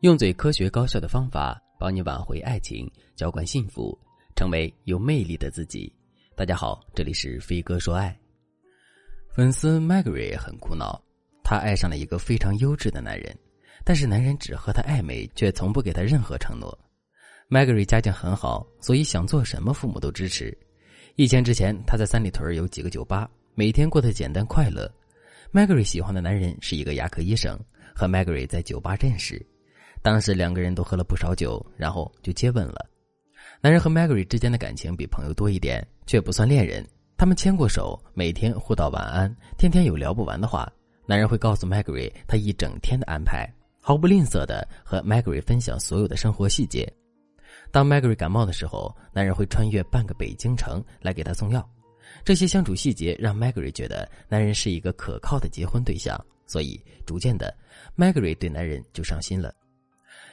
用最科学高效的方法帮你挽回爱情，浇灌幸福，成为有魅力的自己。大家好，这里是飞哥说爱。粉丝 Maggie 很苦恼，她爱上了一个非常优质的男人，但是男人只和她暧昧，却从不给她任何承诺。Maggie 家境很好，所以想做什么父母都支持。疫情之前，她在三里屯有几个酒吧，每天过得简单快乐。Maggie 喜欢的男人是一个牙科医生，和 Maggie 在酒吧认识。当时两个人都喝了不少酒，然后就接吻了。男人和 Maggie 之间的感情比朋友多一点，却不算恋人。他们牵过手，每天互道晚安，天天有聊不完的话。男人会告诉 Maggie 他一整天的安排，毫不吝啬的和 Maggie 分享所有的生活细节。当 Maggie 感冒的时候，男人会穿越半个北京城来给她送药。这些相处细节让 Maggie 觉得男人是一个可靠的结婚对象，所以逐渐的，Maggie 对男人就上心了。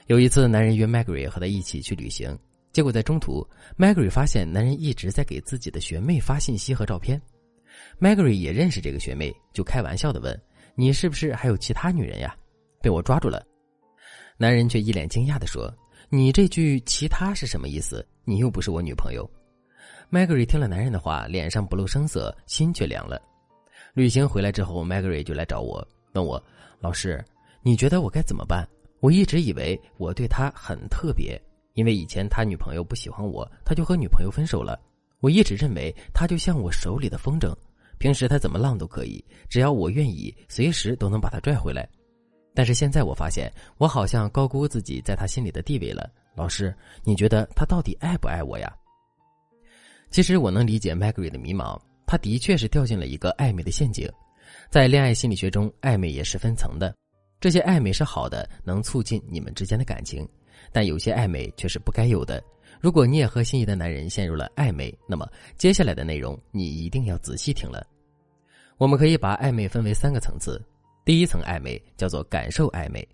有一次，男人约 Maggie 和他一起去旅行，结果在中途，Maggie 发现男人一直在给自己的学妹发信息和照片。Maggie 也认识这个学妹，就开玩笑的问：“你是不是还有其他女人呀？”被我抓住了。男人却一脸惊讶的说：“你这句‘其他’是什么意思？你又不是我女朋友。”Maggie 听了男人的话，脸上不露声色，心却凉了。旅行回来之后，Maggie 就来找我，问我：“老师，你觉得我该怎么办？”我一直以为我对他很特别，因为以前他女朋友不喜欢我，他就和女朋友分手了。我一直认为他就像我手里的风筝，平时他怎么浪都可以，只要我愿意，随时都能把他拽回来。但是现在我发现，我好像高估自己在他心里的地位了。老师，你觉得他到底爱不爱我呀？其实我能理解 Maggie 的迷茫，他的确是掉进了一个暧昧的陷阱。在恋爱心理学中，暧昧也是分层的。这些暧昧是好的，能促进你们之间的感情，但有些暧昧却是不该有的。如果你也和心仪的男人陷入了暧昧，那么接下来的内容你一定要仔细听了。我们可以把暧昧分为三个层次，第一层暧昧叫做感受暧昧，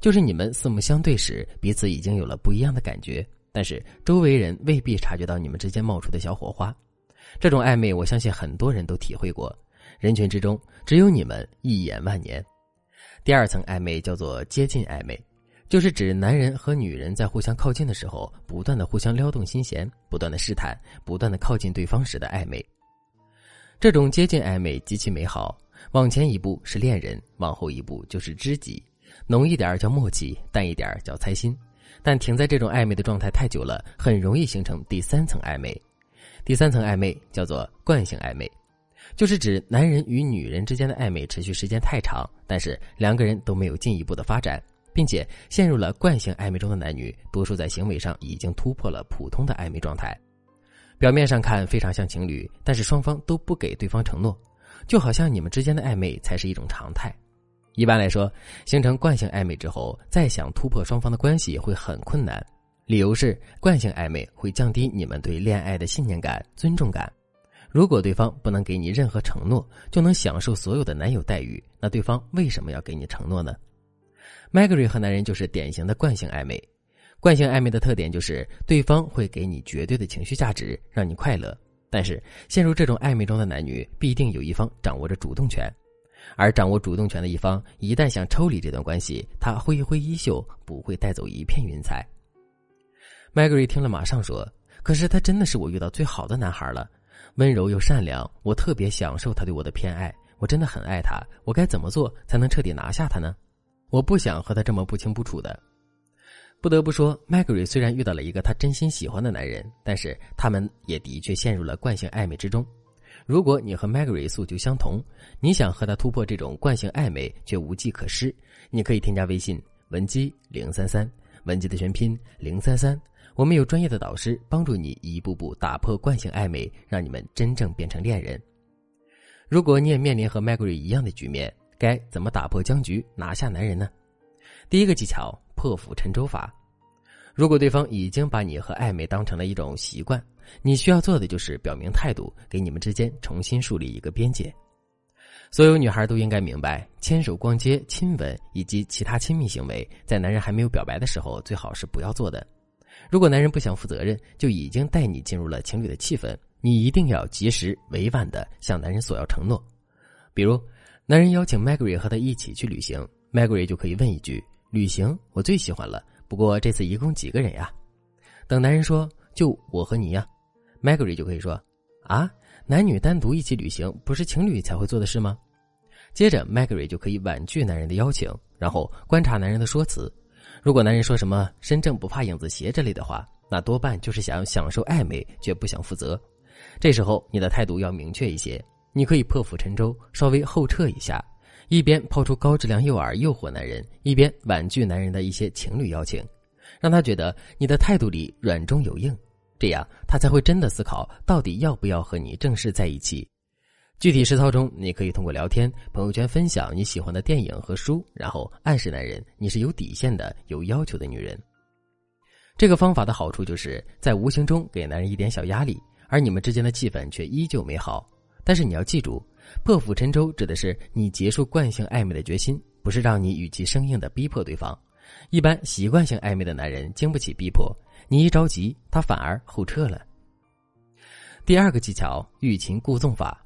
就是你们四目相对时，彼此已经有了不一样的感觉，但是周围人未必察觉到你们之间冒出的小火花。这种暧昧，我相信很多人都体会过，人群之中只有你们一眼万年。第二层暧昧叫做接近暧昧，就是指男人和女人在互相靠近的时候，不断的互相撩动心弦，不断的试探，不断的靠近对方时的暧昧。这种接近暧昧极其美好，往前一步是恋人，往后一步就是知己，浓一点叫默契，淡一点叫猜心。但停在这种暧昧的状态太久了，很容易形成第三层暧昧。第三层暧昧叫做惯性暧昧。就是指男人与女人之间的暧昧持续时间太长，但是两个人都没有进一步的发展，并且陷入了惯性暧昧中的男女，多数在行为上已经突破了普通的暧昧状态。表面上看非常像情侣，但是双方都不给对方承诺，就好像你们之间的暧昧才是一种常态。一般来说，形成惯性暧昧之后，再想突破双方的关系会很困难，理由是惯性暧昧会降低你们对恋爱的信念感、尊重感。如果对方不能给你任何承诺，就能享受所有的男友待遇，那对方为什么要给你承诺呢？Maggie 和男人就是典型的惯性暧昧。惯性暧昧的特点就是对方会给你绝对的情绪价值，让你快乐。但是陷入这种暧昧中的男女，必定有一方掌握着主动权，而掌握主动权的一方一旦想抽离这段关系，他挥一挥衣袖不会带走一片云彩。Maggie 听了马上说：“可是他真的是我遇到最好的男孩了。”温柔又善良，我特别享受他对我的偏爱，我真的很爱他。我该怎么做才能彻底拿下他呢？我不想和他这么不清不楚的。不得不说，Maggie 虽然遇到了一个他真心喜欢的男人，但是他们也的确陷入了惯性暧昧之中。如果你和 Maggie 诉求相同，你想和他突破这种惯性暧昧却无计可施，你可以添加微信文姬零三三，文姬的全拼零三三。我们有专业的导师帮助你一步步打破惯性暧昧，让你们真正变成恋人。如果你也面临和 Maggie 一样的局面，该怎么打破僵局，拿下男人呢？第一个技巧：破釜沉舟法。如果对方已经把你和暧昧当成了一种习惯，你需要做的就是表明态度，给你们之间重新树立一个边界。所有女孩都应该明白，牵手、逛街、亲吻以及其他亲密行为，在男人还没有表白的时候，最好是不要做的。如果男人不想负责任，就已经带你进入了情侣的气氛，你一定要及时委婉的向男人索要承诺。比如，男人邀请 Maggie 和他一起去旅行，Maggie 就可以问一句：“旅行我最喜欢了，不过这次一共几个人呀？等男人说就我和你呀，Maggie 就可以说啊，男女单独一起旅行不是情侣才会做的事吗？接着 Maggie 就可以婉拒男人的邀请，然后观察男人的说辞。如果男人说什么“身正不怕影子斜”之类的话，那多半就是想享受暧昧，却不想负责。这时候你的态度要明确一些，你可以破釜沉舟，稍微后撤一下，一边抛出高质量诱饵诱惑男人，一边婉拒男人的一些情侣邀请。让他觉得你的态度里软中有硬，这样他才会真的思考到底要不要和你正式在一起。具体实操中，你可以通过聊天、朋友圈分享你喜欢的电影和书，然后暗示男人你是有底线的、有要求的女人。这个方法的好处就是在无形中给男人一点小压力，而你们之间的气氛却依旧美好。但是你要记住，破釜沉舟指的是你结束惯性暧昧的决心，不是让你与其生硬的逼迫对方。一般习惯性暧昧的男人经不起逼迫，你一着急，他反而后撤了。第二个技巧欲擒故纵法，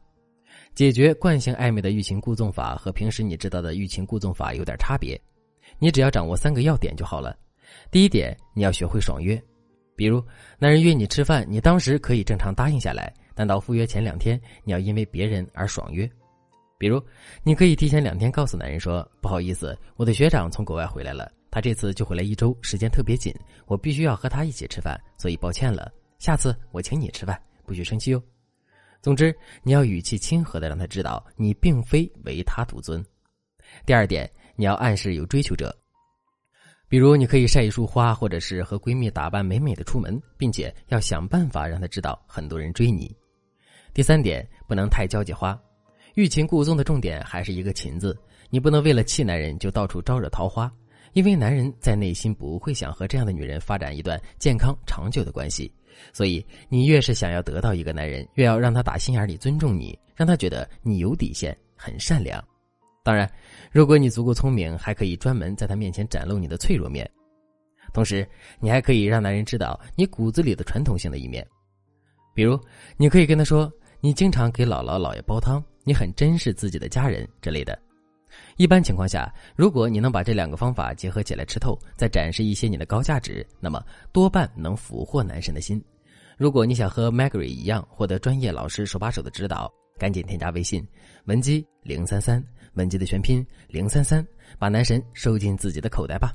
解决惯性暧昧的欲擒故纵法和平时你知道的欲擒故纵法有点差别，你只要掌握三个要点就好了。第一点，你要学会爽约，比如男人约你吃饭，你当时可以正常答应下来，但到赴约前两天，你要因为别人而爽约。比如，你可以提前两天告诉男人说：“不好意思，我的学长从国外回来了。”他这次就回来一周，时间特别紧，我必须要和他一起吃饭，所以抱歉了。下次我请你吃饭，不许生气哦。总之，你要语气亲和的让他知道你并非唯他独尊。第二点，你要暗示有追求者，比如你可以晒一束花，或者是和闺蜜打扮美美的出门，并且要想办法让他知道很多人追你。第三点，不能太交际花，欲擒故纵的重点还是一个“擒”字，你不能为了气男人就到处招惹桃花。因为男人在内心不会想和这样的女人发展一段健康长久的关系，所以你越是想要得到一个男人，越要让他打心眼里尊重你，让他觉得你有底线、很善良。当然，如果你足够聪明，还可以专门在他面前展露你的脆弱面。同时，你还可以让男人知道你骨子里的传统性的一面，比如你可以跟他说：“你经常给姥姥姥爷煲汤，你很珍视自己的家人之类的。”一般情况下，如果你能把这两个方法结合起来吃透，再展示一些你的高价值，那么多半能俘获男神的心。如果你想和 Maggie 一样获得专业老师手把手的指导，赶紧添加微信文姬零三三，文姬的全拼零三三，把男神收进自己的口袋吧。